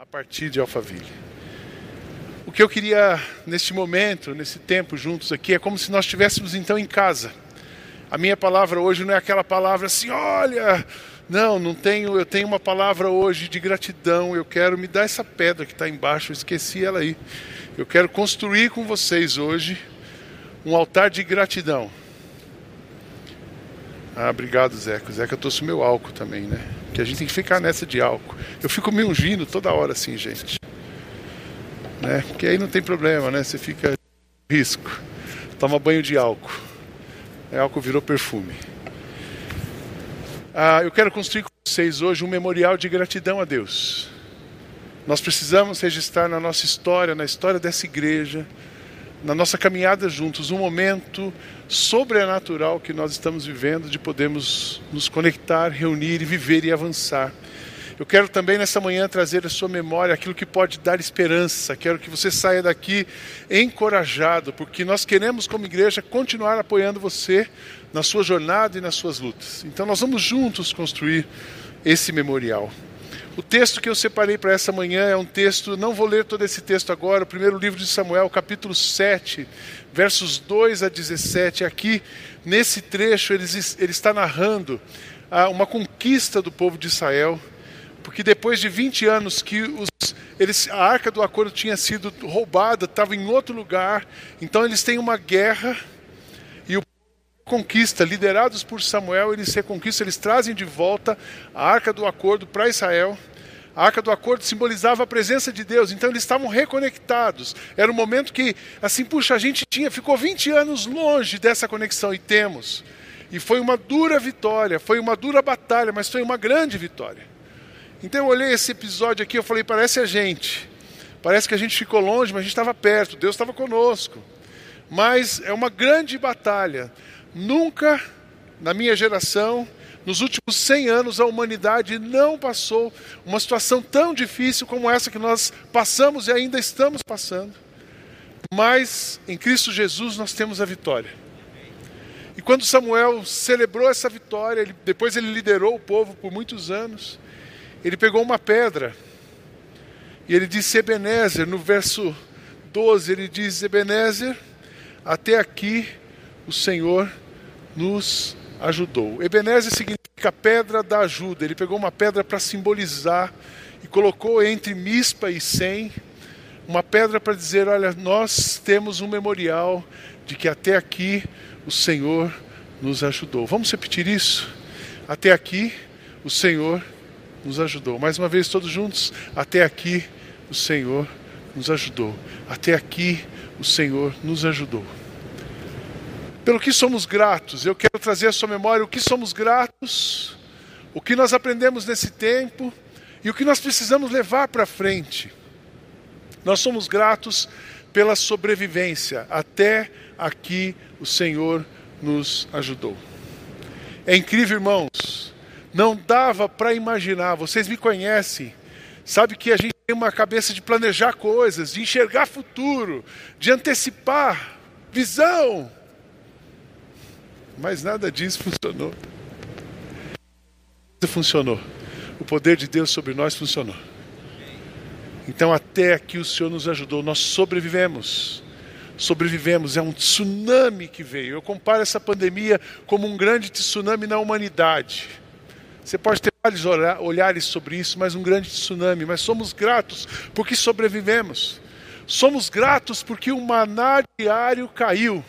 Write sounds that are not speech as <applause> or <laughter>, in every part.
a partir de Alphaville. O que eu queria neste momento, nesse tempo juntos aqui, é como se nós estivéssemos então em casa. A minha palavra hoje não é aquela palavra assim, olha, não, não tenho, eu tenho uma palavra hoje de gratidão, eu quero me dar essa pedra que está embaixo, eu esqueci ela aí. Eu quero construir com vocês hoje um altar de gratidão. Ah, obrigado, Zeca. Zeca trouxe o meu álcool também, né? Que a gente tem que ficar nessa de álcool. Eu fico me ungindo toda hora assim, gente. Né? Porque aí não tem problema, né? Você fica risco. Toma banho de álcool. É, álcool virou perfume. Ah, eu quero construir com vocês hoje um memorial de gratidão a Deus. Nós precisamos registrar na nossa história, na história dessa igreja, na nossa caminhada juntos, um momento sobrenatural que nós estamos vivendo de podermos nos conectar, reunir e viver e avançar. Eu quero também nessa manhã trazer à sua memória aquilo que pode dar esperança. Quero que você saia daqui encorajado, porque nós queremos, como igreja, continuar apoiando você na sua jornada e nas suas lutas. Então, nós vamos juntos construir esse memorial. O texto que eu separei para essa manhã é um texto, não vou ler todo esse texto agora, o primeiro livro de Samuel, capítulo 7, versos 2 a 17. Aqui, nesse trecho, ele, ele está narrando ah, uma conquista do povo de Israel, porque depois de 20 anos que os, eles, a arca do acordo tinha sido roubada, estava em outro lugar, então eles têm uma guerra conquista, liderados por Samuel, eles reconquistam, eles trazem de volta a arca do acordo para Israel. A arca do acordo simbolizava a presença de Deus, então eles estavam reconectados. Era um momento que, assim, puxa, a gente tinha, ficou 20 anos longe dessa conexão e temos. E foi uma dura vitória, foi uma dura batalha, mas foi uma grande vitória. Então eu olhei esse episódio aqui, eu falei, parece a gente. Parece que a gente ficou longe, mas a gente estava perto, Deus estava conosco. Mas é uma grande batalha. Nunca na minha geração, nos últimos 100 anos, a humanidade não passou uma situação tão difícil como essa que nós passamos e ainda estamos passando. Mas em Cristo Jesus nós temos a vitória. E quando Samuel celebrou essa vitória, ele, depois ele liderou o povo por muitos anos, ele pegou uma pedra e ele disse Ebenezer, no verso 12, ele diz: Ebenezer, até aqui o Senhor nos ajudou. Ebenezer significa pedra da ajuda. Ele pegou uma pedra para simbolizar e colocou entre Mispa e Sem uma pedra para dizer: olha, nós temos um memorial de que até aqui o Senhor nos ajudou. Vamos repetir isso? Até aqui o Senhor nos ajudou. Mais uma vez, todos juntos. Até aqui o Senhor nos ajudou. Até aqui o Senhor nos ajudou. Pelo que somos gratos, eu quero trazer à sua memória o que somos gratos, o que nós aprendemos nesse tempo e o que nós precisamos levar para frente. Nós somos gratos pela sobrevivência. Até aqui o Senhor nos ajudou. É incrível, irmãos. Não dava para imaginar. Vocês me conhecem. Sabe que a gente tem uma cabeça de planejar coisas, de enxergar futuro, de antecipar, visão. Mas nada disso funcionou. Funcionou. O poder de Deus sobre nós funcionou. Então, até aqui o Senhor nos ajudou, nós sobrevivemos. Sobrevivemos, é um tsunami que veio. Eu comparo essa pandemia como um grande tsunami na humanidade. Você pode ter vários olhares sobre isso, mas um grande tsunami. Mas somos gratos porque sobrevivemos. Somos gratos porque o maná diário caiu.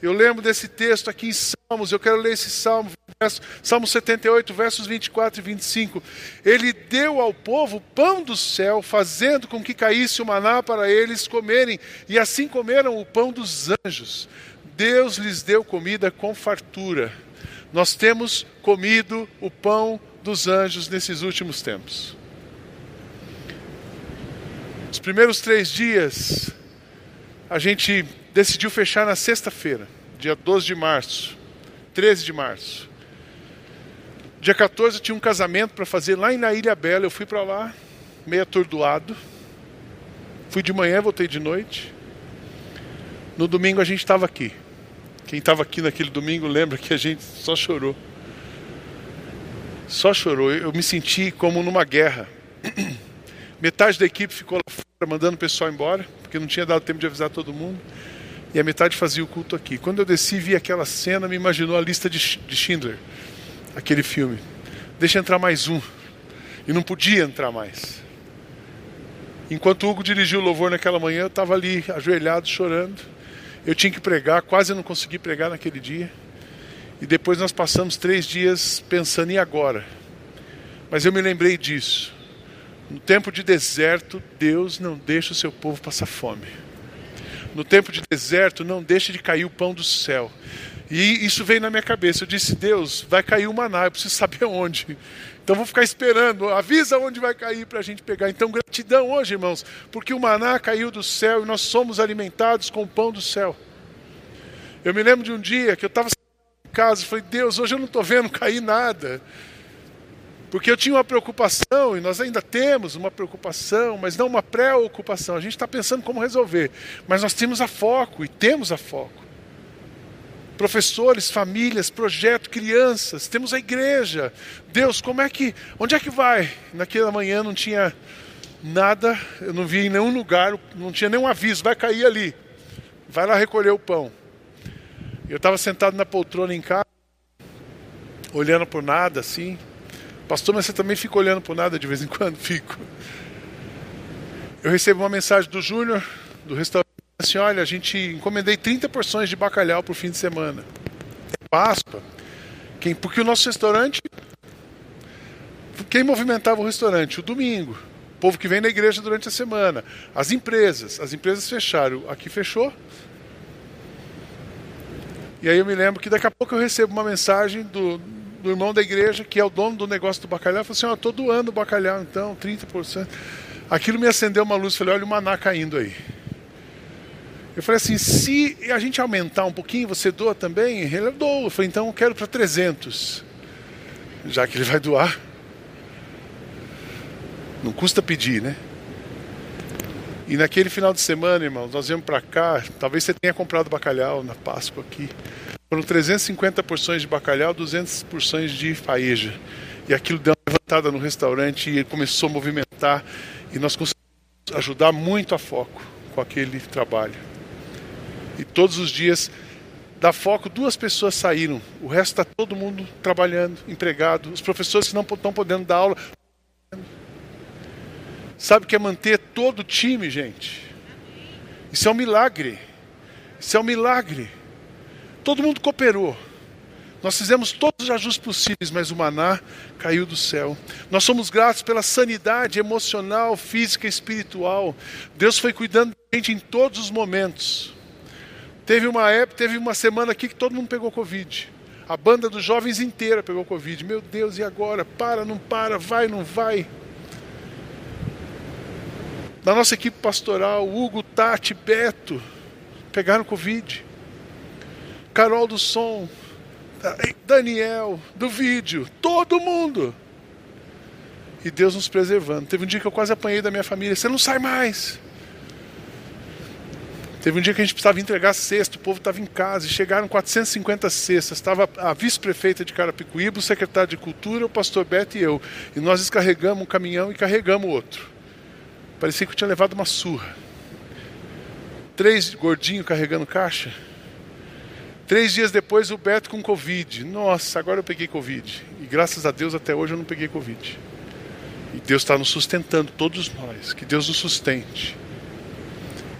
Eu lembro desse texto aqui em Salmos, eu quero ler esse salmo, verso, Salmo 78, versos 24 e 25. Ele deu ao povo pão do céu, fazendo com que caísse o maná para eles comerem, e assim comeram o pão dos anjos. Deus lhes deu comida com fartura. Nós temos comido o pão dos anjos nesses últimos tempos. Os primeiros três dias, a gente decidiu fechar na sexta-feira, dia 12 de março, 13 de março. Dia 14 eu tinha um casamento para fazer lá na Ilha Bela, eu fui para lá, meio atordoado. Fui de manhã, voltei de noite. No domingo a gente estava aqui. Quem estava aqui naquele domingo lembra que a gente só chorou. Só chorou. Eu me senti como numa guerra. <clears throat> Metade da equipe ficou lá fora mandando o pessoal embora, porque não tinha dado tempo de avisar todo mundo. E a metade fazia o culto aqui. Quando eu desci vi aquela cena, me imaginou a lista de Schindler, aquele filme. Deixa entrar mais um. E não podia entrar mais. Enquanto o Hugo dirigiu o louvor naquela manhã, eu estava ali ajoelhado, chorando. Eu tinha que pregar, quase não consegui pregar naquele dia. E depois nós passamos três dias pensando, e agora? Mas eu me lembrei disso. No tempo de deserto, Deus não deixa o seu povo passar fome. No tempo de deserto, não deixa de cair o pão do céu. E isso veio na minha cabeça. Eu disse: Deus, vai cair o maná, eu preciso saber onde. Então vou ficar esperando, avisa onde vai cair para a gente pegar. Então gratidão hoje, irmãos, porque o maná caiu do céu e nós somos alimentados com o pão do céu. Eu me lembro de um dia que eu estava em casa e falei: Deus, hoje eu não estou vendo cair nada. Porque eu tinha uma preocupação, e nós ainda temos uma preocupação, mas não uma preocupação. A gente está pensando como resolver. Mas nós temos a foco, e temos a foco. Professores, famílias, projeto, crianças, temos a igreja. Deus, como é que. Onde é que vai? Naquela manhã não tinha nada, eu não vi em nenhum lugar, não tinha nenhum aviso, vai cair ali. Vai lá recolher o pão. Eu estava sentado na poltrona em casa, olhando por nada assim. Pastor, mas você também fica olhando por nada de vez em quando? <laughs> Fico. Eu recebo uma mensagem do Júnior, do restaurante, assim, olha, a gente encomendei 30 porções de bacalhau para o fim de semana. É Páscoa. Quem, porque o nosso restaurante, quem movimentava o restaurante? O domingo. O povo que vem na igreja durante a semana. As empresas. As empresas fecharam. Aqui fechou. E aí eu me lembro que daqui a pouco eu recebo uma mensagem do, do irmão da igreja, que é o dono do negócio do bacalhau, falou assim, ó, oh, tô doando o bacalhau então, 30%. Aquilo me acendeu uma luz, falei, olha o maná caindo aí. Eu falei assim, se a gente aumentar um pouquinho, você doa também? Ele doa. Eu falei, então eu quero para 300. Já que ele vai doar. Não custa pedir, né? E naquele final de semana, irmãos, nós viemos para cá. Talvez você tenha comprado bacalhau na Páscoa aqui. Foram 350 porções de bacalhau, 200 porções de faeja. E aquilo deu uma levantada no restaurante e começou a movimentar. E nós conseguimos ajudar muito a foco com aquele trabalho. E todos os dias da foco, duas pessoas saíram. O resto está todo mundo trabalhando, empregado. Os professores que não estão podendo dar aula Sabe o que é manter todo o time, gente? Isso é um milagre. Isso é um milagre. Todo mundo cooperou. Nós fizemos todos os ajustes possíveis, mas o maná caiu do céu. Nós somos gratos pela sanidade emocional, física e espiritual. Deus foi cuidando da gente em todos os momentos. Teve uma época, teve uma semana aqui que todo mundo pegou Covid. A banda dos jovens inteira pegou Covid. Meu Deus, e agora? Para, não para, vai, não vai. Da nossa equipe pastoral, Hugo, Tati, Beto, pegaram Covid. Carol do som, Daniel, do vídeo, todo mundo. E Deus nos preservando. Teve um dia que eu quase apanhei da minha família. Você não sai mais. Teve um dia que a gente precisava entregar cesto, o povo estava em casa e chegaram 450 cestas. Estava a vice-prefeita de Carapicuíba, o secretário de Cultura, o pastor Beto e eu. E nós descarregamos um caminhão e carregamos outro. Parecia que eu tinha levado uma surra. Três gordinhos carregando caixa. Três dias depois, o Beto com Covid. Nossa, agora eu peguei Covid. E graças a Deus, até hoje eu não peguei Covid. E Deus está nos sustentando, todos nós. Que Deus nos sustente.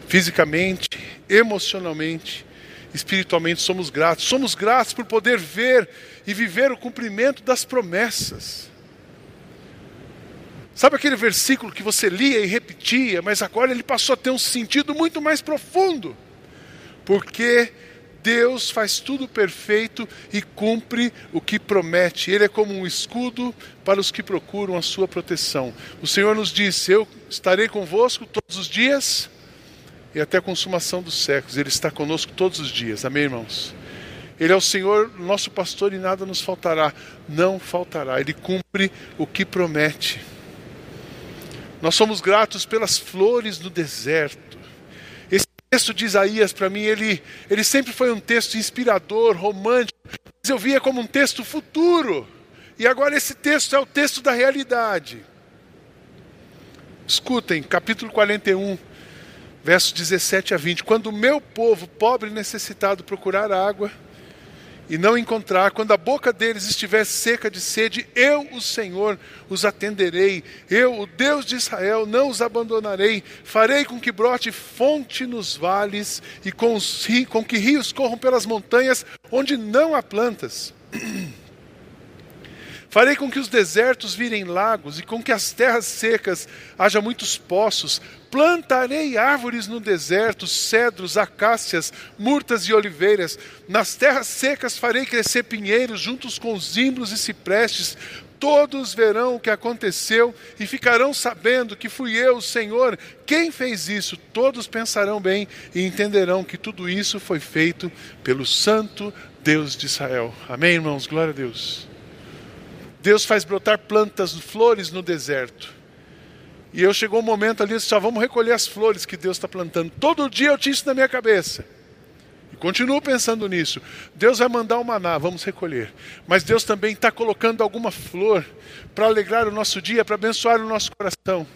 Fisicamente, emocionalmente, espiritualmente, somos gratos. Somos gratos por poder ver e viver o cumprimento das promessas. Sabe aquele versículo que você lia e repetia, mas agora ele passou a ter um sentido muito mais profundo? Porque Deus faz tudo perfeito e cumpre o que promete. Ele é como um escudo para os que procuram a sua proteção. O Senhor nos disse: Eu estarei convosco todos os dias e até a consumação dos séculos. Ele está conosco todos os dias. Amém, irmãos? Ele é o Senhor, nosso pastor, e nada nos faltará. Não faltará. Ele cumpre o que promete. Nós somos gratos pelas flores do deserto. Texto de Isaías, para mim, ele, ele sempre foi um texto inspirador, romântico, mas eu via como um texto futuro. E agora esse texto é o texto da realidade. Escutem, capítulo 41, versos 17 a 20. Quando o meu povo, pobre e necessitado, procurar água e não encontrar, quando a boca deles estiver seca de sede, eu, o Senhor, os atenderei. Eu, o Deus de Israel, não os abandonarei. Farei com que brote fonte nos vales e com, os, com que rios corram pelas montanhas onde não há plantas. <clears throat> Farei com que os desertos virem lagos e com que as terras secas haja muitos poços. Plantarei árvores no deserto, cedros, acácias, murtas e oliveiras. Nas terras secas farei crescer pinheiros juntos com zimbros e ciprestes. Todos verão o que aconteceu e ficarão sabendo que fui eu, o Senhor, quem fez isso. Todos pensarão bem e entenderão que tudo isso foi feito pelo Santo Deus de Israel. Amém, irmãos? Glória a Deus. Deus faz brotar plantas, flores no deserto. E eu chegou um momento ali, só vamos recolher as flores que Deus está plantando. Todo dia eu tinha isso na minha cabeça. E continuo pensando nisso. Deus vai mandar o maná, vamos recolher. Mas Deus também está colocando alguma flor para alegrar o nosso dia, para abençoar o nosso coração.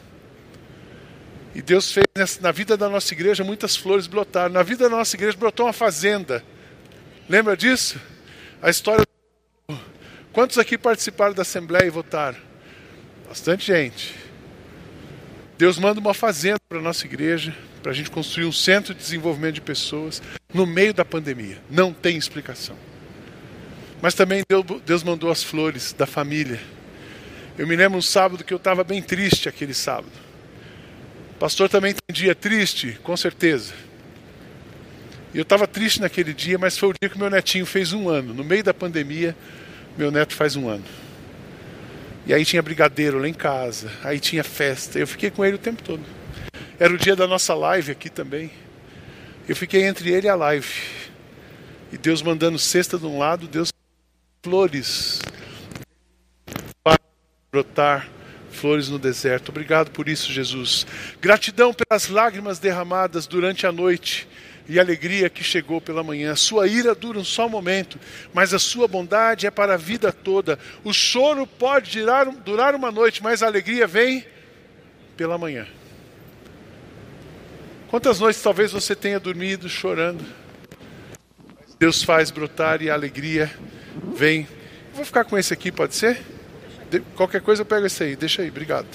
E Deus fez na vida da nossa igreja muitas flores brotaram. Na vida da nossa igreja brotou uma fazenda. Lembra disso? A história Quantos aqui participaram da Assembleia e votaram? Bastante gente. Deus manda uma fazenda para a nossa igreja, para a gente construir um centro de desenvolvimento de pessoas no meio da pandemia. Não tem explicação. Mas também Deus mandou as flores da família. Eu me lembro um sábado que eu estava bem triste aquele sábado. O pastor também tem dia triste, com certeza. E eu estava triste naquele dia, mas foi o dia que meu netinho fez um ano, no meio da pandemia. Meu neto faz um ano. E aí tinha brigadeiro lá em casa, aí tinha festa. Eu fiquei com ele o tempo todo. Era o dia da nossa live aqui também. Eu fiquei entre ele e a live. E Deus mandando cesta de um lado, Deus flores para brotar flores no deserto. Obrigado por isso, Jesus. Gratidão pelas lágrimas derramadas durante a noite e alegria que chegou pela manhã. Sua ira dura um só momento, mas a sua bondade é para a vida toda. O choro pode durar, durar uma noite, mas a alegria vem pela manhã. Quantas noites talvez você tenha dormido chorando? Deus faz brotar e a alegria vem. vou ficar com esse aqui, pode ser? De, qualquer coisa eu pego esse aí, deixa aí, obrigado.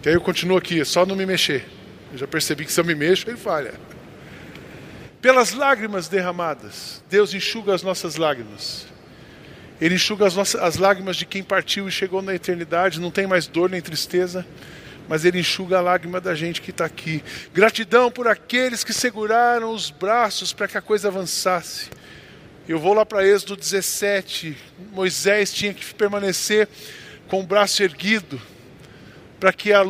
Que aí eu continuo aqui, é só não me mexer. Eu já percebi que se eu me mexo, ele falha. Pelas lágrimas derramadas, Deus enxuga as nossas lágrimas. Ele enxuga as, nossas, as lágrimas de quem partiu e chegou na eternidade, não tem mais dor nem tristeza, mas Ele enxuga a lágrima da gente que está aqui. Gratidão por aqueles que seguraram os braços para que a coisa avançasse. Eu vou lá para Êxodo 17. Moisés tinha que permanecer com o braço erguido para que a,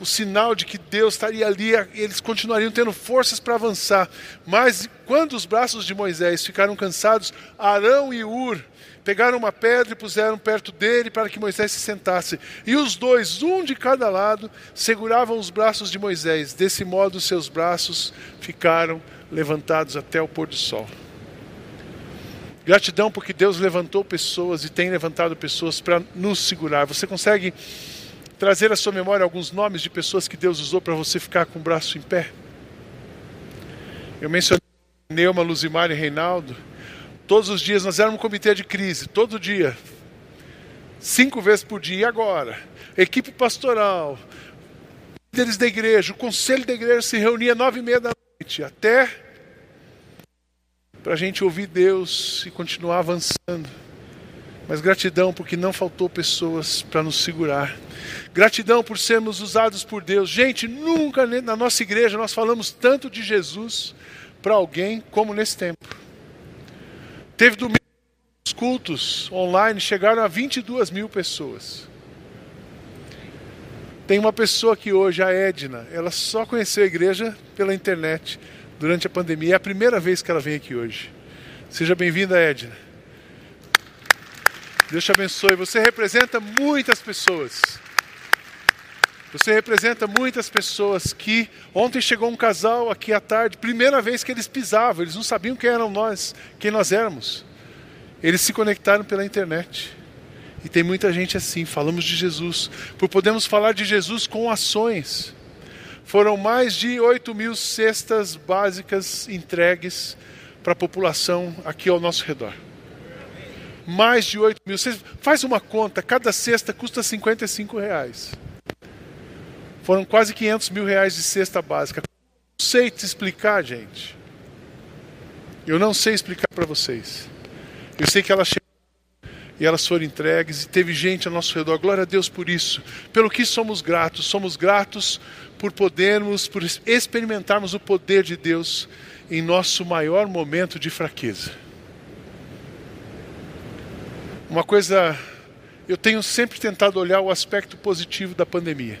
o sinal de que Deus estaria ali, eles continuariam tendo forças para avançar. Mas quando os braços de Moisés ficaram cansados, Arão e Ur pegaram uma pedra e puseram perto dele para que Moisés se sentasse. E os dois, um de cada lado, seguravam os braços de Moisés. Desse modo, seus braços ficaram levantados até o pôr do sol. Gratidão porque Deus levantou pessoas e tem levantado pessoas para nos segurar. Você consegue trazer à sua memória alguns nomes de pessoas que Deus usou para você ficar com o braço em pé? Eu mencionei Neuma, Luzimar e Reinaldo. Todos os dias nós éramos um comitê de crise, todo dia. Cinco vezes por dia. E agora? Equipe pastoral, líderes da igreja, o conselho da igreja se reunia nove e meia da noite, até para a gente ouvir Deus e continuar avançando. Mas gratidão porque não faltou pessoas para nos segurar. Gratidão por sermos usados por Deus. Gente, nunca na nossa igreja nós falamos tanto de Jesus para alguém como nesse tempo. Teve domingo os cultos online, chegaram a 22 mil pessoas. Tem uma pessoa aqui hoje, a Edna, ela só conheceu a igreja pela internet durante a pandemia. É a primeira vez que ela vem aqui hoje. Seja bem-vinda, Edna. Deus te abençoe. Você representa muitas pessoas. Você representa muitas pessoas que ontem chegou um casal aqui à tarde, primeira vez que eles pisavam, eles não sabiam quem eram nós, quem nós éramos. Eles se conectaram pela internet. E tem muita gente assim, falamos de Jesus. Por podemos falar de Jesus com ações. Foram mais de 8 mil cestas básicas entregues para a população aqui ao nosso redor. Mais de 8 mil. Você faz uma conta, cada cesta custa 55 reais. Foram quase 500 mil reais de cesta básica. Não sei te explicar, gente. Eu não sei explicar para vocês. Eu sei que ela chegou e elas foram entregues e teve gente ao nosso redor. Glória a Deus por isso. Pelo que somos gratos. Somos gratos por podermos, por experimentarmos o poder de Deus em nosso maior momento de fraqueza. Uma coisa, eu tenho sempre tentado olhar o aspecto positivo da pandemia.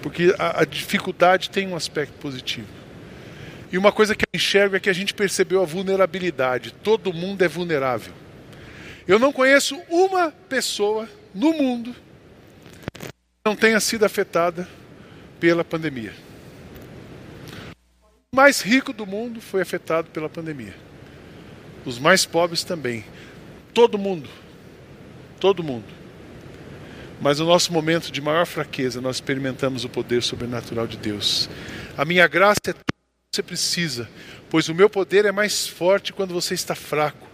Porque a, a dificuldade tem um aspecto positivo. E uma coisa que eu enxergo é que a gente percebeu a vulnerabilidade. Todo mundo é vulnerável. Eu não conheço uma pessoa no mundo que não tenha sido afetada pela pandemia. O mais rico do mundo foi afetado pela pandemia. Os mais pobres também. Todo mundo. Todo mundo. Mas no nosso momento de maior fraqueza, nós experimentamos o poder sobrenatural de Deus. A minha graça é você precisa, pois o meu poder é mais forte quando você está fraco.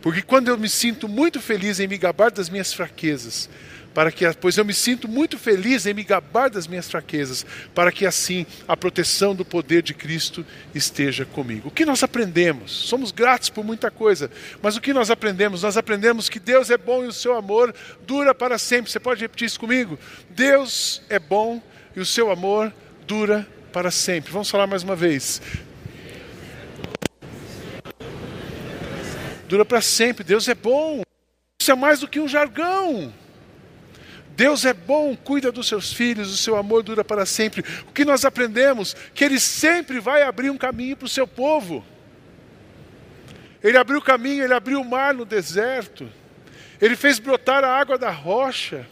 Porque quando eu me sinto muito feliz em me gabar das minhas fraquezas, para que pois eu me sinto muito feliz em me gabar das minhas fraquezas, para que assim a proteção do poder de Cristo esteja comigo. O que nós aprendemos? Somos gratos por muita coisa, mas o que nós aprendemos? Nós aprendemos que Deus é bom e o seu amor dura para sempre. Você pode repetir isso comigo? Deus é bom e o seu amor dura para sempre. Vamos falar mais uma vez. Dura para sempre. Deus é bom. Isso é mais do que um jargão. Deus é bom, cuida dos seus filhos, o seu amor dura para sempre. O que nós aprendemos? Que Ele sempre vai abrir um caminho para o seu povo. Ele abriu o caminho, Ele abriu o mar no deserto. Ele fez brotar a água da rocha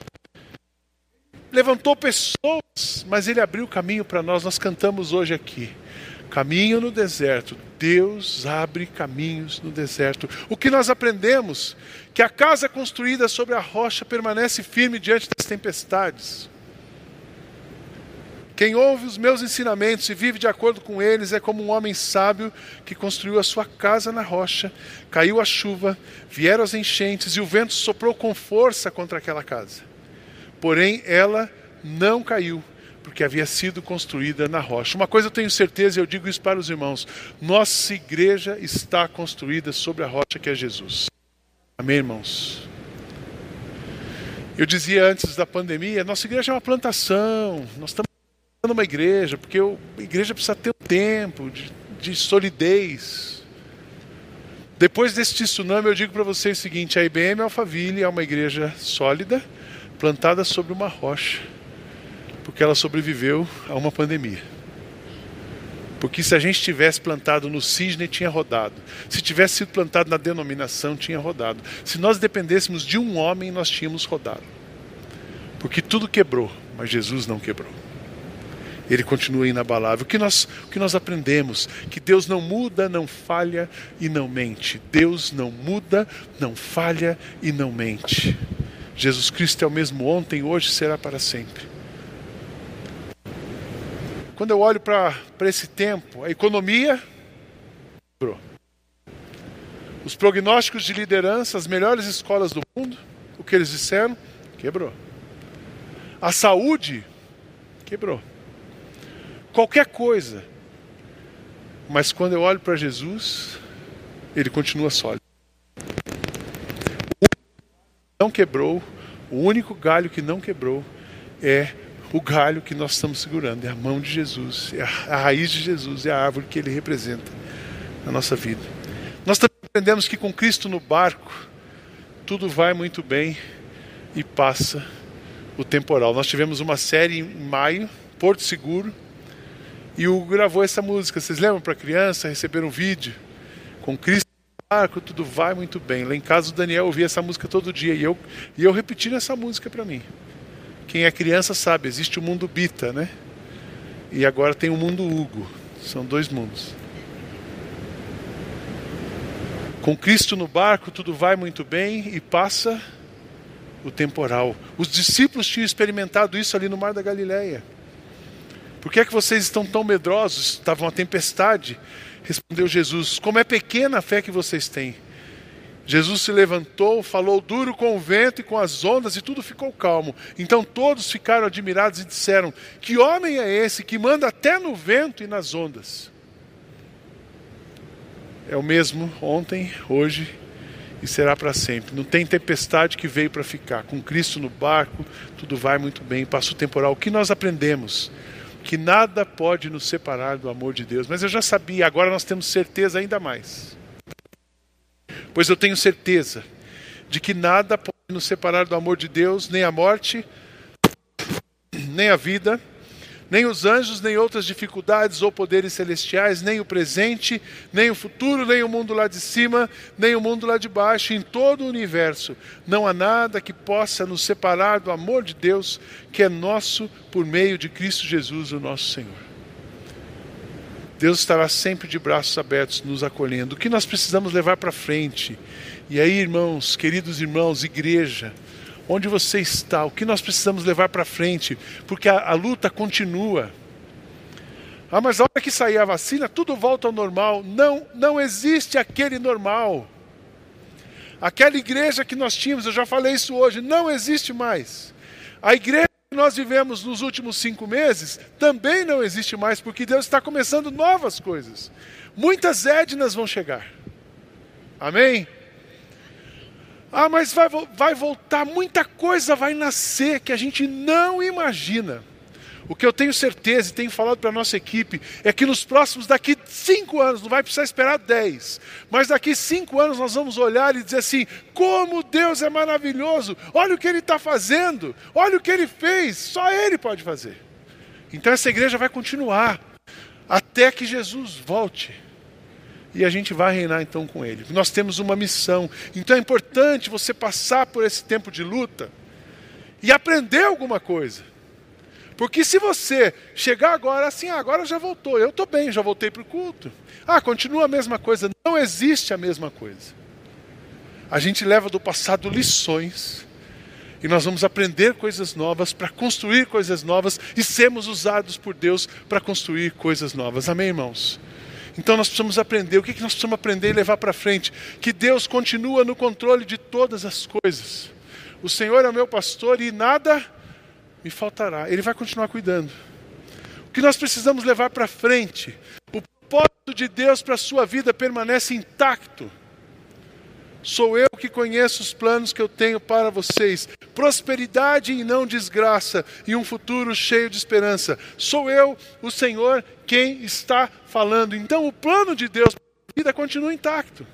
levantou pessoas, mas ele abriu caminho para nós. Nós cantamos hoje aqui. Caminho no deserto. Deus abre caminhos no deserto. O que nós aprendemos? Que a casa construída sobre a rocha permanece firme diante das tempestades. Quem ouve os meus ensinamentos e vive de acordo com eles é como um homem sábio que construiu a sua casa na rocha. Caiu a chuva, vieram as enchentes e o vento soprou com força contra aquela casa porém ela não caiu, porque havia sido construída na rocha. Uma coisa eu tenho certeza, e eu digo isso para os irmãos: nossa igreja está construída sobre a rocha que é Jesus. Amém, irmãos? Eu dizia antes da pandemia, nossa igreja é uma plantação, nós estamos uma igreja, porque a igreja precisa ter um tempo de, de solidez. Depois desse tsunami, eu digo para vocês o seguinte: a IBM Alphaville é uma igreja sólida, plantada sobre uma rocha, porque ela sobreviveu a uma pandemia. Porque se a gente tivesse plantado no cisne, tinha rodado. Se tivesse sido plantado na denominação, tinha rodado. Se nós dependêssemos de um homem, nós tínhamos rodado. Porque tudo quebrou, mas Jesus não quebrou. Ele continua inabalável. O que nós, o que nós aprendemos? Que Deus não muda, não falha e não mente. Deus não muda, não falha e não mente. Jesus Cristo é o mesmo ontem, hoje será para sempre. Quando eu olho para esse tempo, a economia quebrou. Os prognósticos de liderança, as melhores escolas do mundo, o que eles disseram, quebrou. A saúde quebrou. Qualquer coisa. Mas quando eu olho para Jesus, ele continua sólido não quebrou, o único galho que não quebrou é o galho que nós estamos segurando, é a mão de Jesus, é a raiz de Jesus, é a árvore que ele representa na nossa vida. Nós também aprendemos que com Cristo no barco, tudo vai muito bem e passa o temporal. Nós tivemos uma série em maio, Porto Seguro, e o gravou essa música. Vocês lembram para criança receber um vídeo com Cristo barco, tudo vai muito bem. Lá em casa o Daniel ouvia essa música todo dia e eu, e eu repetindo essa música para mim. Quem é criança sabe, existe o mundo Bita, né? E agora tem o mundo Hugo. São dois mundos. Com Cristo no barco, tudo vai muito bem e passa o temporal. Os discípulos tinham experimentado isso ali no Mar da Galileia. Por que é que vocês estão tão medrosos? Estava uma tempestade. Respondeu Jesus: Como é pequena a fé que vocês têm. Jesus se levantou, falou duro com o vento e com as ondas, e tudo ficou calmo. Então todos ficaram admirados e disseram: Que homem é esse que manda até no vento e nas ondas? É o mesmo ontem, hoje e será para sempre. Não tem tempestade que veio para ficar. Com Cristo no barco, tudo vai muito bem. Passa o temporal. O que nós aprendemos? Que nada pode nos separar do amor de Deus. Mas eu já sabia, agora nós temos certeza ainda mais. Pois eu tenho certeza de que nada pode nos separar do amor de Deus, nem a morte, nem a vida, nem os anjos, nem outras dificuldades ou poderes celestiais, nem o presente, nem o futuro, nem o mundo lá de cima, nem o mundo lá de baixo, em todo o universo. Não há nada que possa nos separar do amor de Deus, que é nosso por meio de Cristo Jesus, o nosso Senhor. Deus estará sempre de braços abertos nos acolhendo. O que nós precisamos levar para frente? E aí, irmãos, queridos irmãos, igreja, onde você está, o que nós precisamos levar para frente, porque a, a, luta continua. Ah, mas a hora que sair a vacina, tudo volta ao normal. Não, não existe aquele normal. Aquela igreja que nós tínhamos, eu já falei isso hoje, não existe mais. A igreja nós vivemos nos últimos cinco meses também não existe mais, porque Deus está começando novas coisas. Muitas Ednas vão chegar. Amém? Ah, mas vai, vai voltar, muita coisa vai nascer que a gente não imagina. O que eu tenho certeza e tenho falado para a nossa equipe é que nos próximos, daqui cinco anos, não vai precisar esperar dez, mas daqui cinco anos nós vamos olhar e dizer assim: como Deus é maravilhoso, olha o que Ele está fazendo, olha o que Ele fez, só Ele pode fazer. Então essa igreja vai continuar até que Jesus volte e a gente vai reinar então com Ele. Nós temos uma missão. Então é importante você passar por esse tempo de luta e aprender alguma coisa. Porque se você chegar agora assim, ah, agora já voltou, eu estou bem, já voltei para o culto. Ah, continua a mesma coisa. Não existe a mesma coisa. A gente leva do passado lições e nós vamos aprender coisas novas para construir coisas novas e sermos usados por Deus para construir coisas novas. Amém, irmãos? Então nós precisamos aprender. O que nós precisamos aprender e levar para frente? Que Deus continua no controle de todas as coisas. O Senhor é o meu pastor e nada me faltará. Ele vai continuar cuidando. O que nós precisamos levar para frente? O propósito de Deus para a sua vida permanece intacto. Sou eu que conheço os planos que eu tenho para vocês: prosperidade e não desgraça, e um futuro cheio de esperança. Sou eu, o Senhor, quem está falando. Então, o plano de Deus para a vida continua intacto.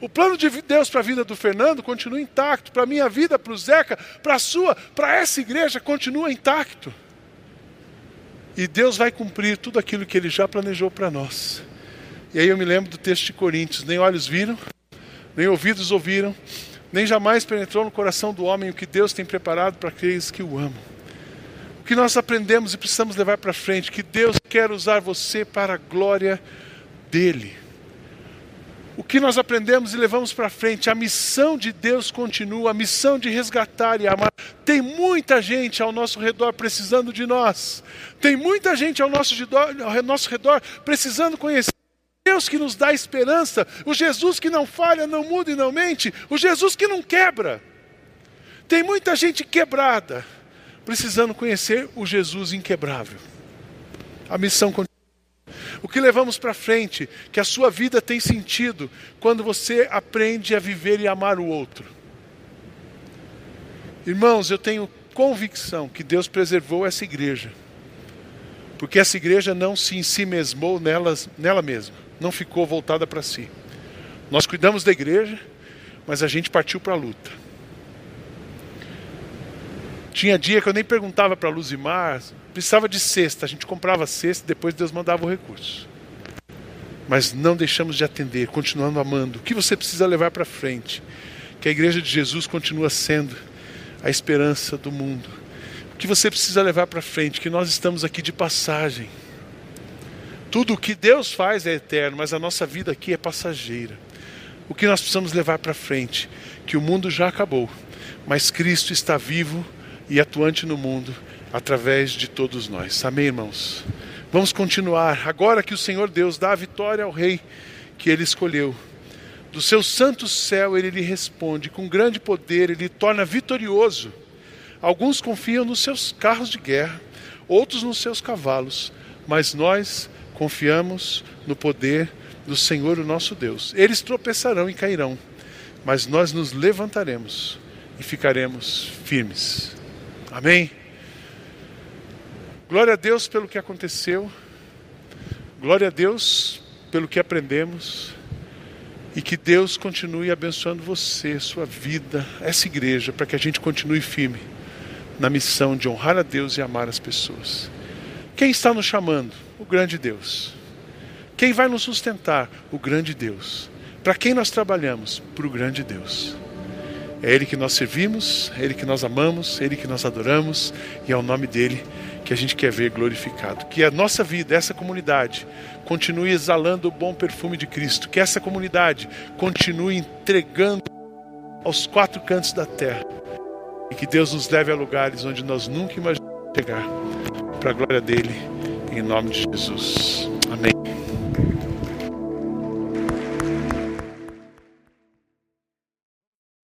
O plano de Deus para a vida do Fernando continua intacto. Para a minha vida, para o Zeca, para a sua, para essa igreja, continua intacto. E Deus vai cumprir tudo aquilo que Ele já planejou para nós. E aí eu me lembro do texto de Coríntios: nem olhos viram nem ouvidos ouviram, nem jamais penetrou no coração do homem o que Deus tem preparado para aqueles que o amam. O que nós aprendemos e precisamos levar para frente, que Deus quer usar você para a glória dele. O que nós aprendemos e levamos para frente, a missão de Deus continua, a missão de resgatar e amar. Tem muita gente ao nosso redor precisando de nós. Tem muita gente ao nosso redor, ao nosso redor precisando conhecer Deus que nos dá esperança, o Jesus que não falha, não muda e não mente, o Jesus que não quebra. Tem muita gente quebrada, precisando conhecer o Jesus inquebrável. A missão continua. O que levamos para frente, que a sua vida tem sentido quando você aprende a viver e amar o outro. Irmãos, eu tenho convicção que Deus preservou essa igreja, porque essa igreja não se ensimesmou nelas, nela mesma não ficou voltada para si. Nós cuidamos da igreja, mas a gente partiu para a luta. Tinha dia que eu nem perguntava para Luzimar, precisava de cesta, a gente comprava cesta e depois Deus mandava o recurso. Mas não deixamos de atender, continuando amando. O que você precisa levar para frente? Que a igreja de Jesus continua sendo a esperança do mundo. O que você precisa levar para frente? Que nós estamos aqui de passagem tudo o que Deus faz é eterno, mas a nossa vida aqui é passageira. o que nós precisamos levar para frente, que o mundo já acabou, mas Cristo está vivo e atuante no mundo através de todos nós. Amém, irmãos? Vamos continuar. Agora que o Senhor Deus dá a vitória ao rei que ele escolheu, do seu santo céu ele lhe responde, com grande poder ele torna vitorioso. Alguns confiam nos seus carros de guerra, outros nos seus cavalos, mas nós confiamos no poder do Senhor, o nosso Deus. Eles tropeçarão e cairão, mas nós nos levantaremos e ficaremos firmes. Amém? Glória a Deus pelo que aconteceu, glória a Deus pelo que aprendemos, e que Deus continue abençoando você, sua vida, essa igreja, para que a gente continue firme na missão de honrar a Deus e amar as pessoas. Quem está nos chamando? O grande Deus. Quem vai nos sustentar? O grande Deus. Para quem nós trabalhamos? Para o grande Deus. É Ele que nós servimos, é Ele que nós amamos, é Ele que nós adoramos e é o nome dele que a gente quer ver glorificado. Que a nossa vida, essa comunidade, continue exalando o bom perfume de Cristo. Que essa comunidade continue entregando aos quatro cantos da terra. E que Deus nos leve a lugares onde nós nunca imaginamos chegar. Para a glória dele, em nome de Jesus.